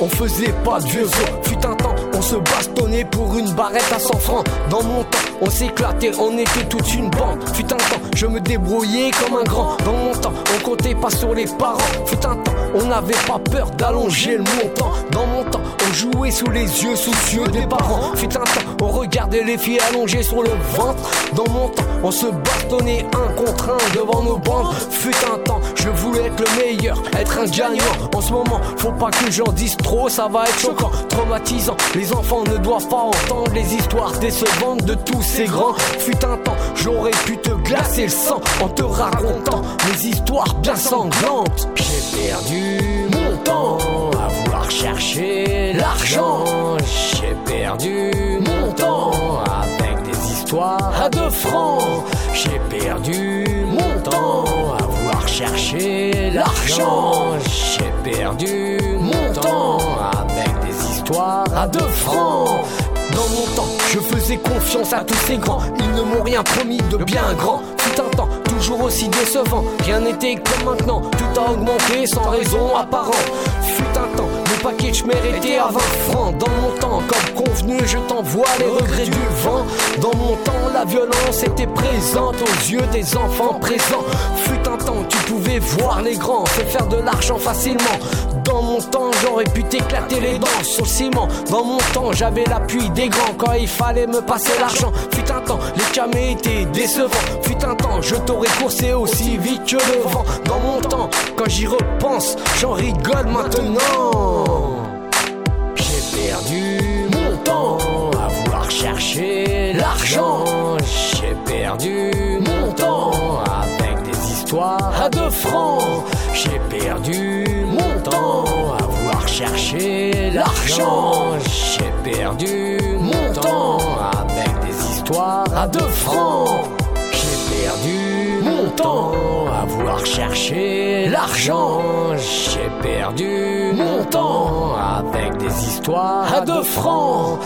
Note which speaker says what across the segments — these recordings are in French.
Speaker 1: on faisait pas de vieux os. Fut un temps, se bastonnait pour une barrette à 100 francs. Dans mon temps, on s'éclatait, on était toute une bande. Fut un temps, je me débrouillais comme un grand. Dans mon temps, on comptait pas sur les parents. Fut un temps, on n'avait pas peur d'allonger le montant. Dans mon temps, on jouait sous les yeux soucieux des parents. Fut un temps, on regardait les filles allongées sur le ventre. Dans mon temps, on se bastonnait un contre un devant nos bandes. Fut un temps, je voulais être le meilleur, être un gagnant. En ce moment, faut pas que j'en dise trop, ça va être choquant, traumatisant. Les enfants ne doivent pas entendre les histoires décevantes de tous ces grands. Fut un temps, j'aurais pu te glacer le sang en te racontant mes histoires bien sanglantes. J'ai perdu mon temps à vouloir chercher l'argent. J'ai perdu mon temps avec des histoires à deux francs. J'ai perdu mon temps à vouloir chercher l'argent. J'ai perdu à deux francs. Dans mon temps, je faisais confiance à tous ces grands. Ils ne m'ont rien promis de bien grand. Fut un temps toujours aussi décevant. Rien n'était comme maintenant. Tout a augmenté sans raison apparente. Fut un temps, le package méritait à 20 francs. Dans mon temps, comme convenu, je t'envoie les regrets du vent. Dans mon temps, la violence était présente aux yeux des enfants présents. Fut un temps, tu pouvais voir les grands se faire de l'argent facilement. Dans mon temps, j'aurais pu t'éclater les dents sur le ciment. Dans mon temps, j'avais l'appui des grands quand il fallait me passer l'argent. Fut un temps, les camés étaient décevants. Fut un temps, je t'aurais coursé aussi vite que le vent. Dans mon temps, quand j'y repense, j'en rigole maintenant. J'ai perdu mon temps à vouloir chercher l'argent. J'ai perdu mon temps à deux francs. J'ai perdu mon temps à vouloir chercher l'argent. J'ai perdu mon temps avec des histoires à deux francs. J'ai perdu mon temps à vouloir chercher l'argent. J'ai perdu mon temps avec des histoires à deux francs.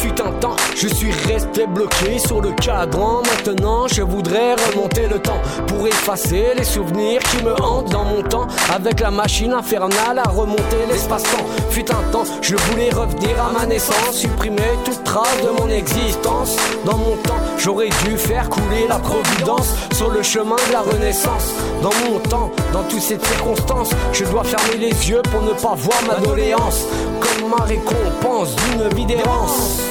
Speaker 1: Fut un temps, je suis resté bloqué sur le cadran. Maintenant, je voudrais remonter le temps pour effacer les souvenirs qui me hantent dans mon temps. Avec la machine infernale à remonter l'espace-temps. Fut un temps, je voulais revenir à ma naissance, supprimer toute trace de mon existence. Dans mon temps, j'aurais dû faire couler la providence sur le chemin de la renaissance. Dans mon temps, dans toutes ces circonstances, je dois fermer les yeux pour ne pas voir ma doléance comme ma récompense d'une vie d'errance.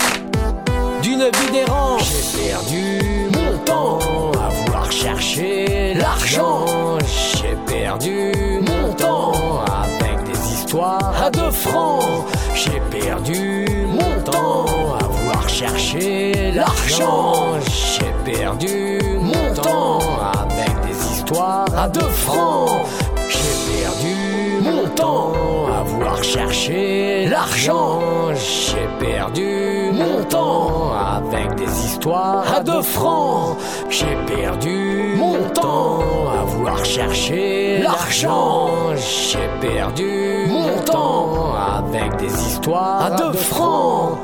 Speaker 1: J'ai perdu mon temps à vouloir chercher l'argent. J'ai perdu mon temps avec des histoires à deux francs. J'ai perdu mon temps à vouloir chercher l'argent. J'ai perdu mon temps avec des histoires à deux francs. J'ai perdu mon temps à vouloir chercher l'argent. J'ai perdu mon temps des histoires à deux francs. J'ai perdu mon temps à vouloir chercher l'argent. J'ai perdu mon temps avec des histoires à deux francs.